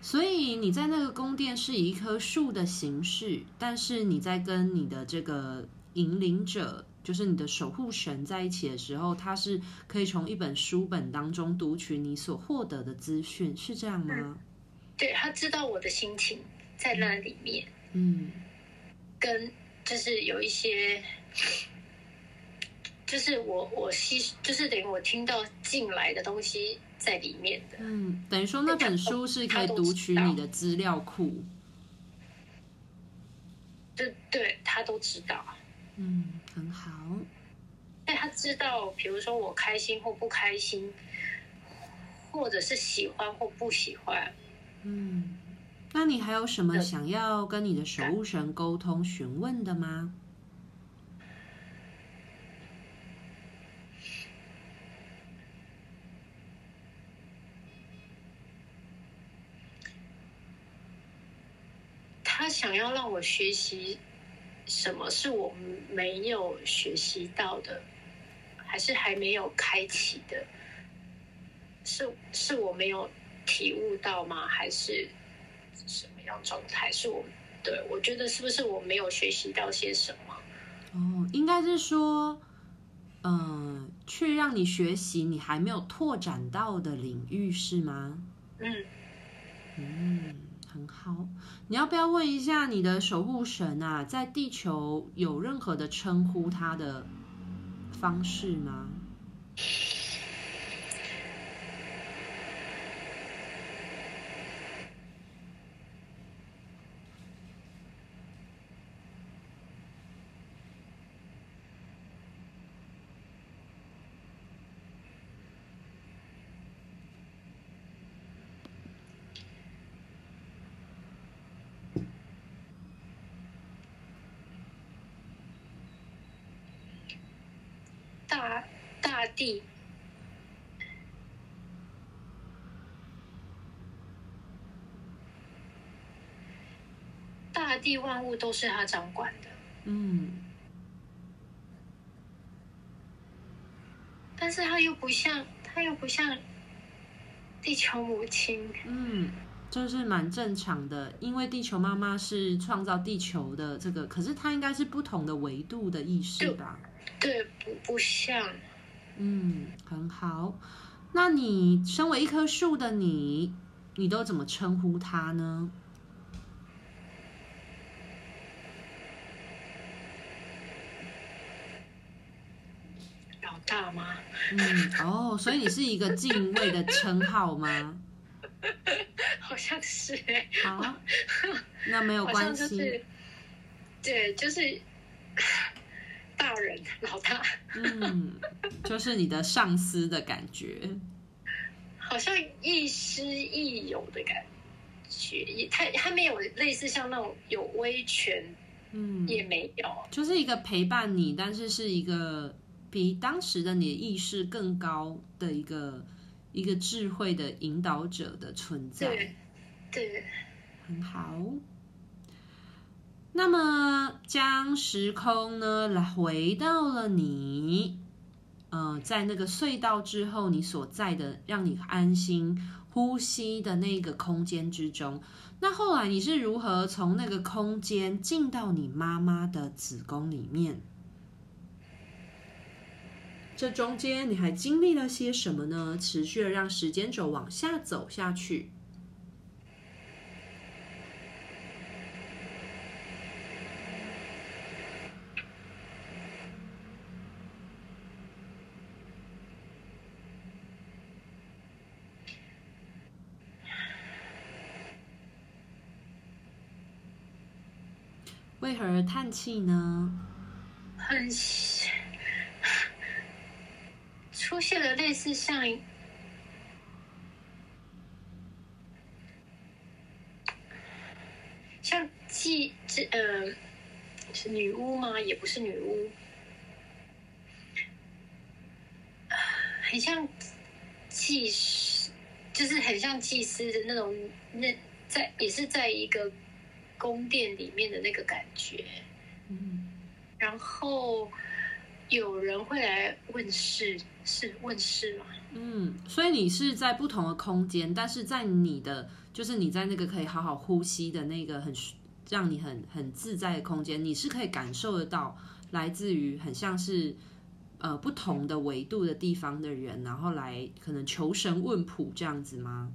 所以你在那个宫殿是以一棵树的形式，但是你在跟你的这个引领者，就是你的守护神在一起的时候，他是可以从一本书本当中读取你所获得的资讯，是这样吗？嗯、对，他知道我的心情在那里面，嗯，跟就是有一些。就是我我吸，就是等于我听到进来的东西在里面的。嗯，等于说那本书是可以读取你的资料库。对对，他都知道。嗯，很好。但他知道，比如说我开心或不开心，或者是喜欢或不喜欢。嗯，那你还有什么想要跟你的守护神沟通询问的吗？他想要让我学习什么是我没有学习到的，还是还没有开启的？是是我没有体悟到吗？还是什么样状态？是我对我觉得是不是我没有学习到些什么？哦，应该是说，嗯、呃，去让你学习你还没有拓展到的领域是吗？嗯嗯。很好，你要不要问一下你的守护神啊，在地球有任何的称呼他的方式吗？大大地，大地万物都是他掌管的。嗯，但是他又不像，他又不像地球母亲。嗯，这是蛮正常的，因为地球妈妈是创造地球的这个，可是它应该是不同的维度的意识吧？对，不不像，嗯，很好。那你身为一棵树的你，你都怎么称呼它呢？大吗？嗯，哦，所以你是一个敬畏的称号吗？好像是哎。好，那没有关系。就是、对，就是。大人，老大，嗯，就是你的上司的感觉，好像亦师亦友的感觉，也他他没有类似像那种有威权，嗯，也没有，就是一个陪伴你，但是是一个比当时的你的意识更高的一个一个智慧的引导者的存在，对，对，很好。那么，将时空呢，来回到了你，呃，在那个隧道之后，你所在的让你安心呼吸的那个空间之中。那后来你是如何从那个空间进到你妈妈的子宫里面？这中间你还经历了些什么呢？持续的让时间轴往下走下去。为何叹气呢？很出现了类似像像祭这呃是女巫吗？也不是女巫，很像祭司，就是很像祭司的那种。那在也是在一个。宫殿里面的那个感觉，嗯，然后有人会来问事，是问事吗？嗯，所以你是在不同的空间，但是在你的就是你在那个可以好好呼吸的那个很让你很很自在的空间，你是可以感受得到来自于很像是呃不同的维度的地方的人，然后来可能求神问卜这样子吗？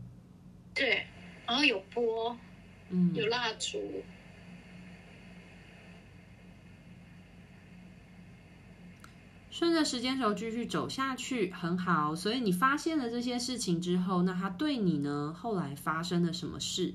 对，然后有波，嗯，有蜡烛。顺着时间轴继续走下去，很好。所以你发现了这些事情之后，那他对你呢？后来发生了什么事？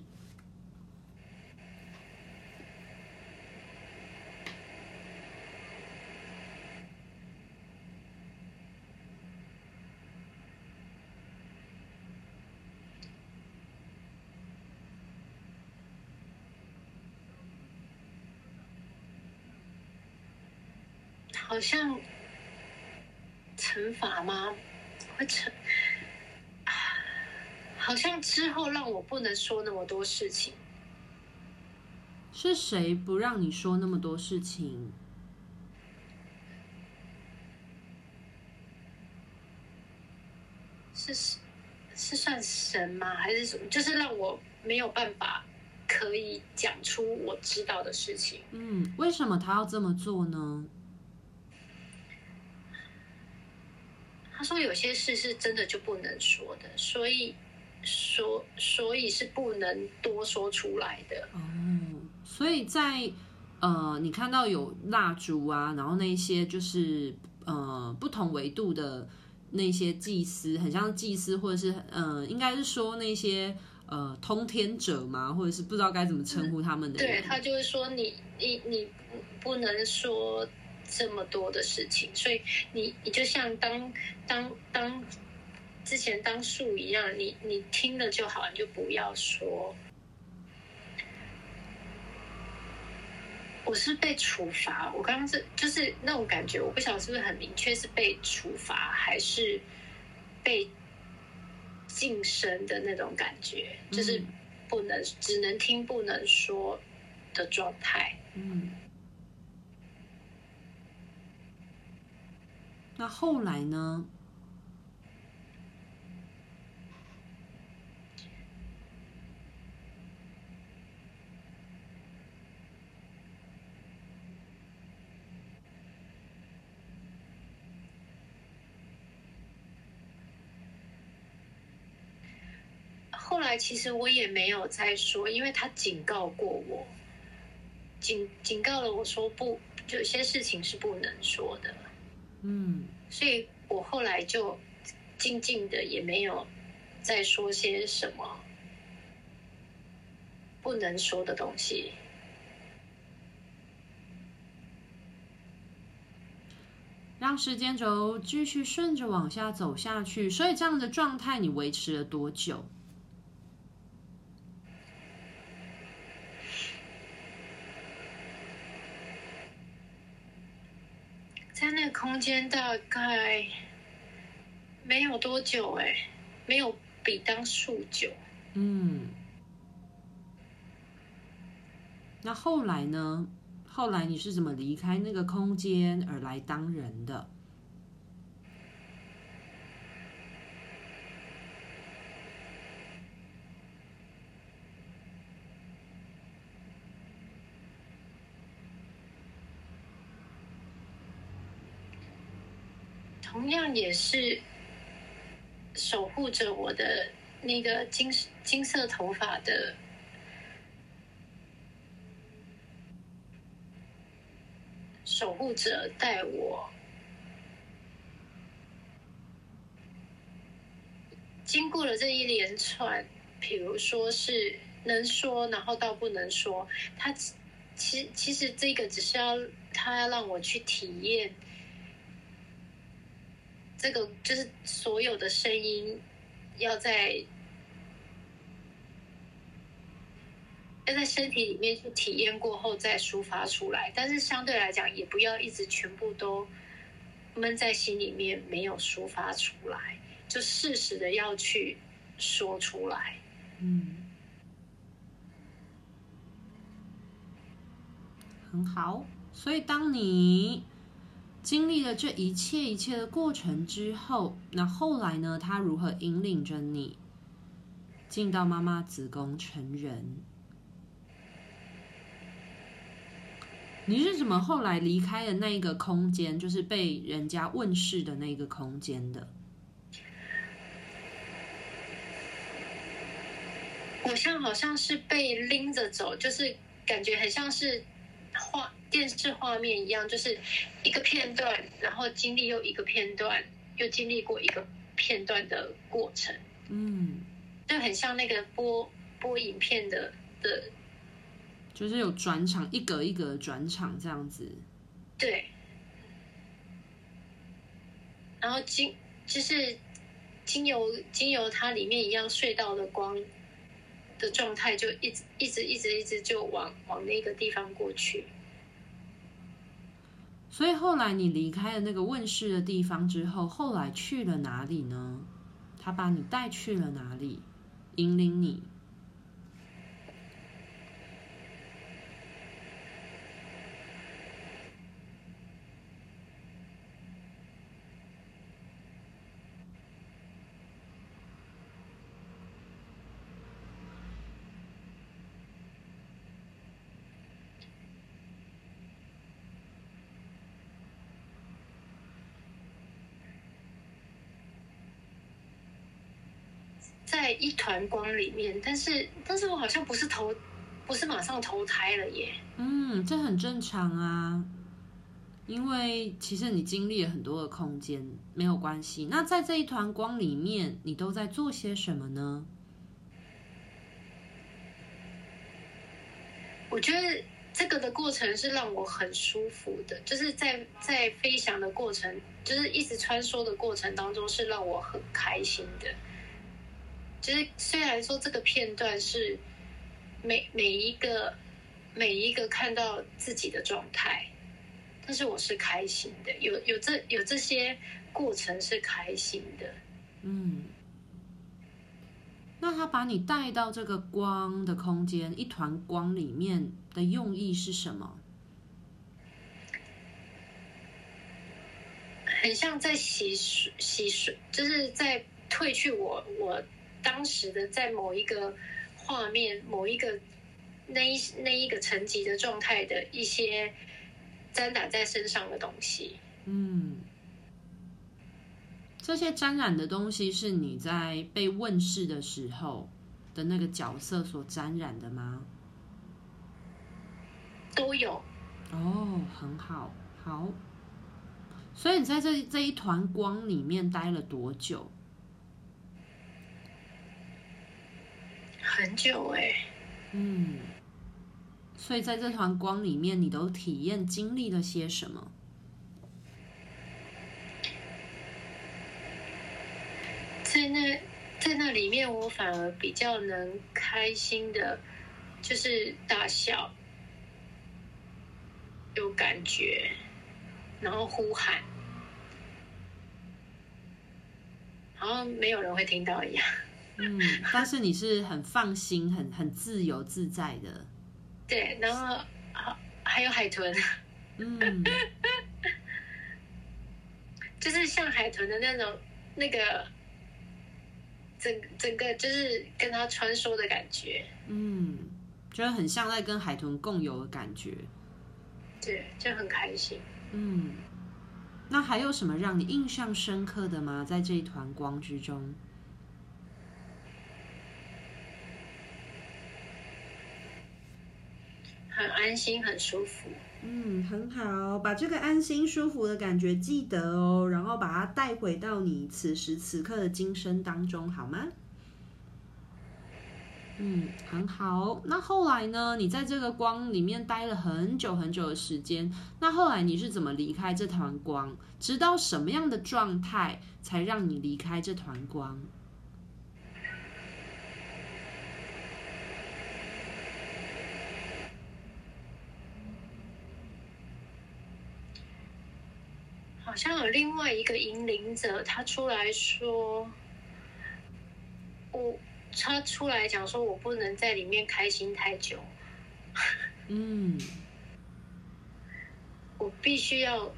好像。惩罚吗？会惩？好像之后让我不能说那么多事情。是谁不让你说那么多事情？是是算神吗？还是什么？就是让我没有办法可以讲出我知道的事情。嗯，为什么他要这么做呢？说有些事是真的就不能说的，所以说所以是不能多说出来的。哦，所以在呃，你看到有蜡烛啊，然后那些就是呃不同维度的那些祭司，很像祭司，或者是呃，应该是说那些呃通天者嘛，或者是不知道该怎么称呼他们的人。对，他就是说你你你不能说。这么多的事情，所以你你就像当当当之前当树一样，你你听了就好，你就不要说。我是被处罚，我刚刚是就是那种感觉，我不晓得是不是很明确是被处罚还是被晋升的那种感觉，就是不能只能听不能说的状态。嗯。那后来呢？后来其实我也没有再说，因为他警告过我，警警告了我说不，有些事情是不能说的。嗯，所以我后来就静静的，也没有再说些什么不能说的东西。让时间轴继续顺着往下走下去。所以这样的状态你维持了多久？在那个空间大概没有多久，哎，没有比当数久。嗯，那后来呢？后来你是怎么离开那个空间而来当人的？同样也是守护着我的那个金金色头发的守护者带我经过了这一连串，比如说是能说，然后到不能说，他其其实这个只是要他要让我去体验。这个就是所有的声音，要在要在身体里面去体验过后再抒发出来，但是相对来讲，也不要一直全部都闷在心里面没有抒发出来，就适时的要去说出来。嗯，很好。所以当你。经历了这一切一切的过程之后，那后来呢？他如何引领着你？进到妈妈子宫成人。你是怎么后来离开了那一个空间，就是被人家问世的那个空间的？我像好像是被拎着走，就是感觉很像是画电视画面一样，就是一个片段，然后经历又一个片段，又经历过一个片段的过程。嗯，就很像那个播播影片的的，就是有转场，一格一格的转场这样子。对，然后经就是经由经由它里面一样隧道的光。的状态就一直一直一直一直就往往那个地方过去，所以后来你离开了那个问世的地方之后，后来去了哪里呢？他把你带去了哪里？引领你。在一团光里面，但是但是我好像不是投，不是马上投胎了耶。嗯，这很正常啊，因为其实你经历了很多的空间，没有关系。那在这一团光里面，你都在做些什么呢？我觉得这个的过程是让我很舒服的，就是在在飞翔的过程，就是一直穿梭的过程当中，是让我很开心的。其实虽然说这个片段是每每一个每一个看到自己的状态，但是我是开心的，有有这有这些过程是开心的。嗯，那他把你带到这个光的空间，一团光里面的用意是什么？很像在洗水洗水，就是在褪去我我。当时的在某一个画面、某一个那一那一个层级的状态的一些沾染在身上的东西，嗯，这些沾染的东西是你在被问世的时候的那个角色所沾染的吗？都有。哦，很好，好。所以你在这这一团光里面待了多久？很久哎、欸，嗯，所以在这团光里面，你都体验经历了些什么？在那在那里面，我反而比较能开心的，就是大笑，有感觉，然后呼喊，好像没有人会听到一样。嗯，但是你是很放心、很很自由自在的。对，然后还还有海豚，嗯，就是像海豚的那种那个整整个就是跟它穿梭的感觉，嗯，就是很像在跟海豚共游的感觉。对，就很开心。嗯，那还有什么让你印象深刻的吗？在这一团光之中？很安心，很舒服。嗯，很好，把这个安心舒服的感觉记得哦，然后把它带回到你此时此刻的今生当中，好吗？嗯，很好。那后来呢？你在这个光里面待了很久很久的时间，那后来你是怎么离开这团光？直到什么样的状态才让你离开这团光？好像有另外一个引领者，他出来说：“我，他出来讲说，我不能在里面开心太久。”嗯，我必须要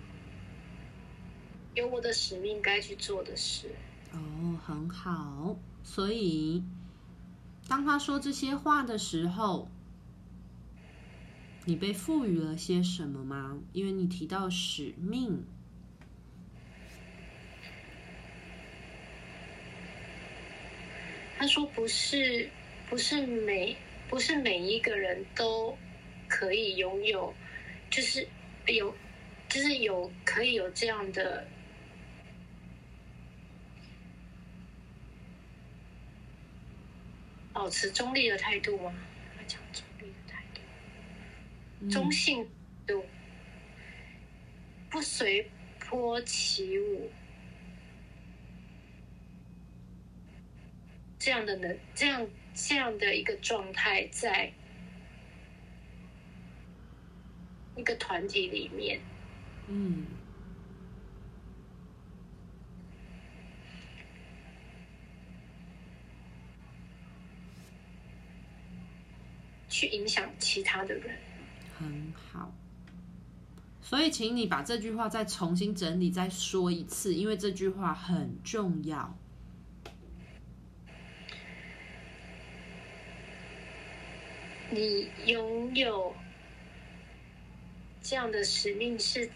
有我的使命该去做的事。哦，很好。所以当他说这些话的时候，你被赋予了些什么吗？因为你提到使命。他说：“不是，不是每，不是每一个人都可以拥有，就是有，就是有可以有这样的。”保持中立的态度吗？讲中立的态度，嗯、中性度，不随波起舞，这样的能，这样这样的一个状态，在一个团体里面，嗯。去影响其他的人，很好。所以，请你把这句话再重新整理，再说一次，因为这句话很重要。你拥有这样的使命是，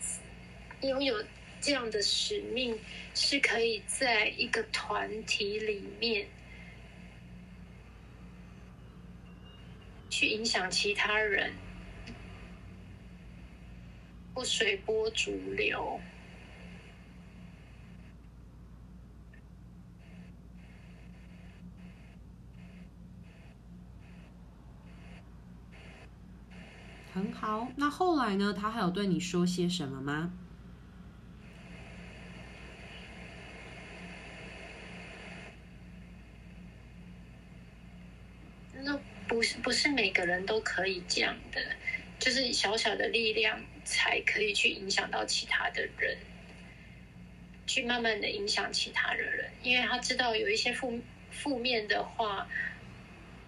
拥有这样的使命是可以在一个团体里面。去影响其他人，不随波逐流。很好，那后来呢？他还有对你说些什么吗？那不是不是每个人都可以这样的，就是小小的力量才可以去影响到其他的人，去慢慢的影响其他的人，因为他知道有一些负负面的话，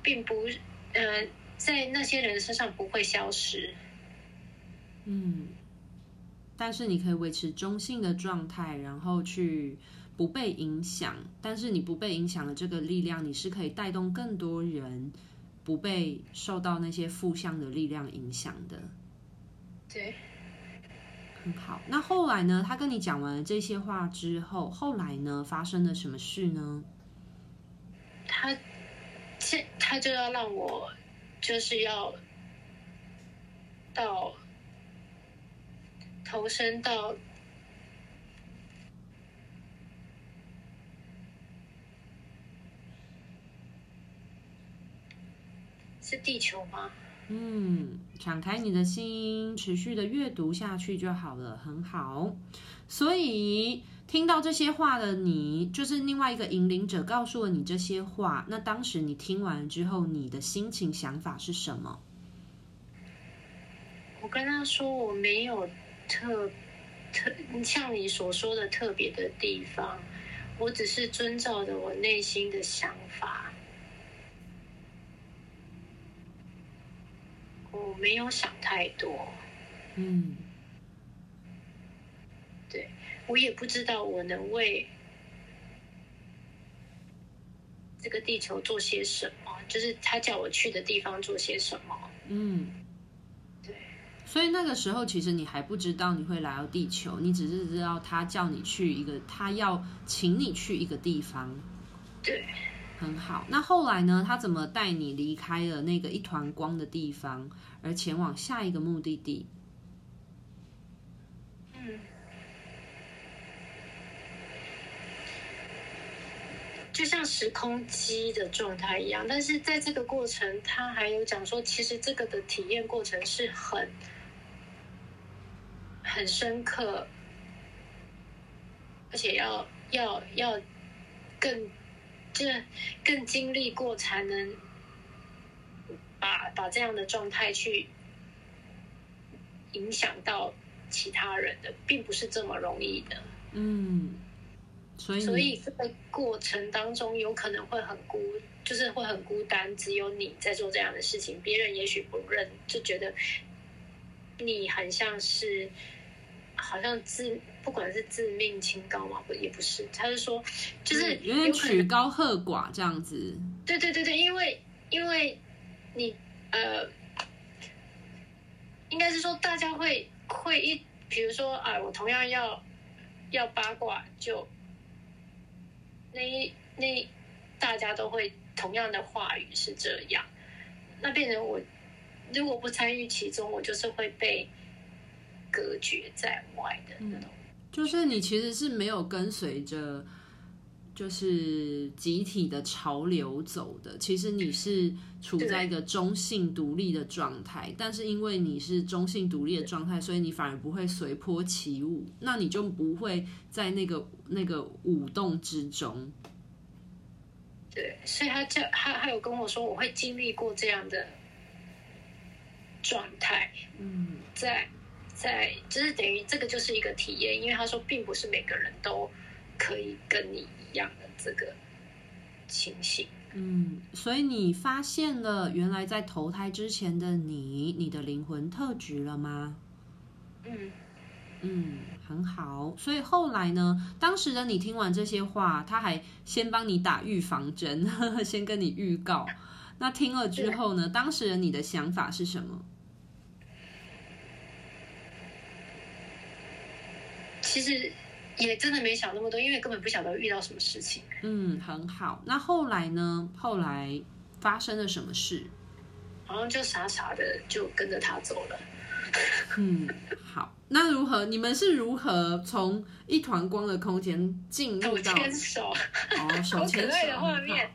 并不，呃，在那些人身上不会消失。嗯，但是你可以维持中性的状态，然后去不被影响，但是你不被影响的这个力量，你是可以带动更多人。不被受到那些负向的力量影响的，对，很好。那后来呢？他跟你讲完了这些话之后，后来呢？发生了什么事呢？他，这他就要让我，就是要到投身到。是地球吗？嗯，敞开你的心，持续的阅读下去就好了，很好。所以听到这些话的你，就是另外一个引领者告诉了你这些话。那当时你听完之后，你的心情想法是什么？我跟他说，我没有特特像你所说的特别的地方，我只是遵照着我内心的想法。我没有想太多，嗯，对，我也不知道我能为这个地球做些什么，就是他叫我去的地方做些什么，嗯，对，所以那个时候其实你还不知道你会来到地球，你只是知道他叫你去一个，他要请你去一个地方，对。很好，那后来呢？他怎么带你离开了那个一团光的地方，而前往下一个目的地？就像时空机的状态一样，但是在这个过程，他还有讲说，其实这个的体验过程是很很深刻，而且要要要更。这更经历过才能把把这样的状态去影响到其他人的，并不是这么容易的。嗯，所以所以这个过程当中有可能会很孤，就是会很孤单，只有你在做这样的事情，别人也许不认，就觉得你很像是好像自。不管是自命清高嘛，不也不是，他是说，就是有点曲高和寡这样子。对对对对，因为因为你呃，应该是说大家会会一，比如说啊，我同样要要八卦，就那那大家都会同样的话语是这样，那变成我如果不参与其中，我就是会被隔绝在外的那种。就是你其实是没有跟随着，就是集体的潮流走的。其实你是处在一个中性独立的状态，但是因为你是中性独立的状态，所以你反而不会随波起舞，那你就不会在那个那个舞动之中。对，所以他就他他有跟我说，我会经历过这样的状态。嗯，在。在，就是等于这个就是一个体验，因为他说并不是每个人都可以跟你一样的这个情形。嗯，所以你发现了原来在投胎之前的你，你的灵魂特质了吗？嗯嗯，很好。所以后来呢，当时的你听完这些话，他还先帮你打预防针，呵呵，先跟你预告。那听了之后呢，当时的你的想法是什么？其实也真的没想那么多，因为根本不晓得遇到什么事情。嗯，很好。那后来呢？后来发生了什么事？好像就傻傻的就跟着他走了。嗯，好。那如何？你们是如何从一团光的空间进入到牵手？哦，手 牵手的画面。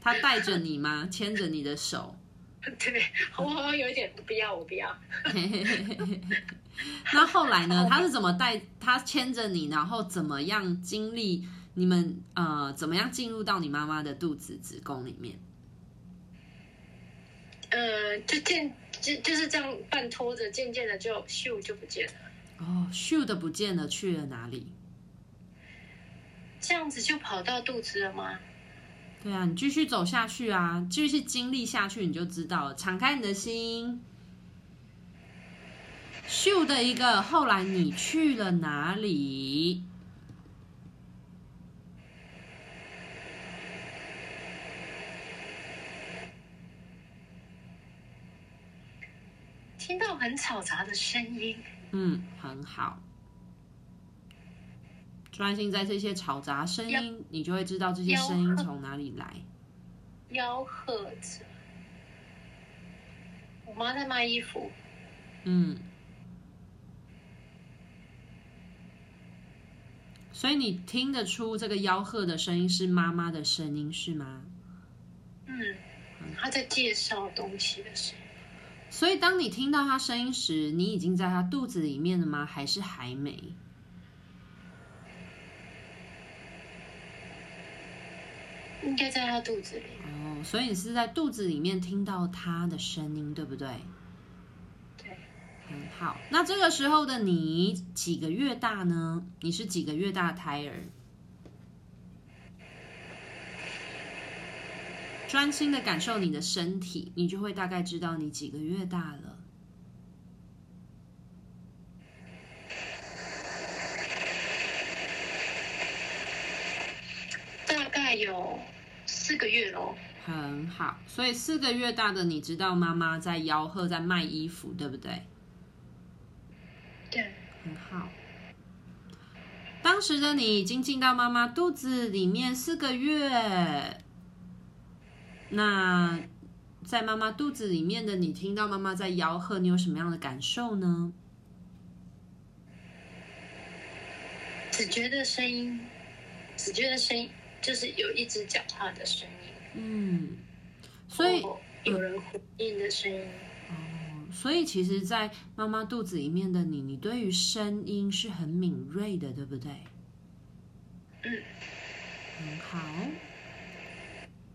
他带着你吗？牵着你的手？对，我好像有一点不要，我不要。那后来呢？他是怎么带他牵着你，然后怎么样经历你们呃，怎么样进入到你妈妈的肚子子宫里面？呃，就渐就就是这样半拖着，渐渐的就咻就不见了。哦，咻的不见了，去了哪里？这样子就跑到肚子了吗？对啊，你继续走下去啊，继续经历下去，你就知道了。敞开你的心。咻的一个，后来你去了哪里？听到很嘈杂的声音。嗯，很好。专心在这些嘈杂声音，你就会知道这些声音从哪里来。吆喝着，我妈在卖衣服。嗯。所以你听得出这个吆喝的声音是妈妈的声音是吗？嗯，他在介绍东西的声音。所以当你听到他声音时，你已经在他肚子里面了吗？还是还没？应该在他肚子里。哦，所以你是在肚子里面听到他的声音，对不对？很好，那这个时候的你几个月大呢？你是几个月大的胎儿？专心的感受你的身体，你就会大概知道你几个月大了。大概有四个月喽。很好，所以四个月大的你知道妈妈在吆喝，在卖衣服，对不对？对，很好。当时的你已经进到妈妈肚子里面四个月，那在妈妈肚子里面的你，听到妈妈在吆喝，你有什么样的感受呢？只觉得声音，只觉得声音就是有一直讲话的声音，嗯，所以有人回应的声音。所以，其实，在妈妈肚子里面的你，你对于声音是很敏锐的，对不对？嗯，很好。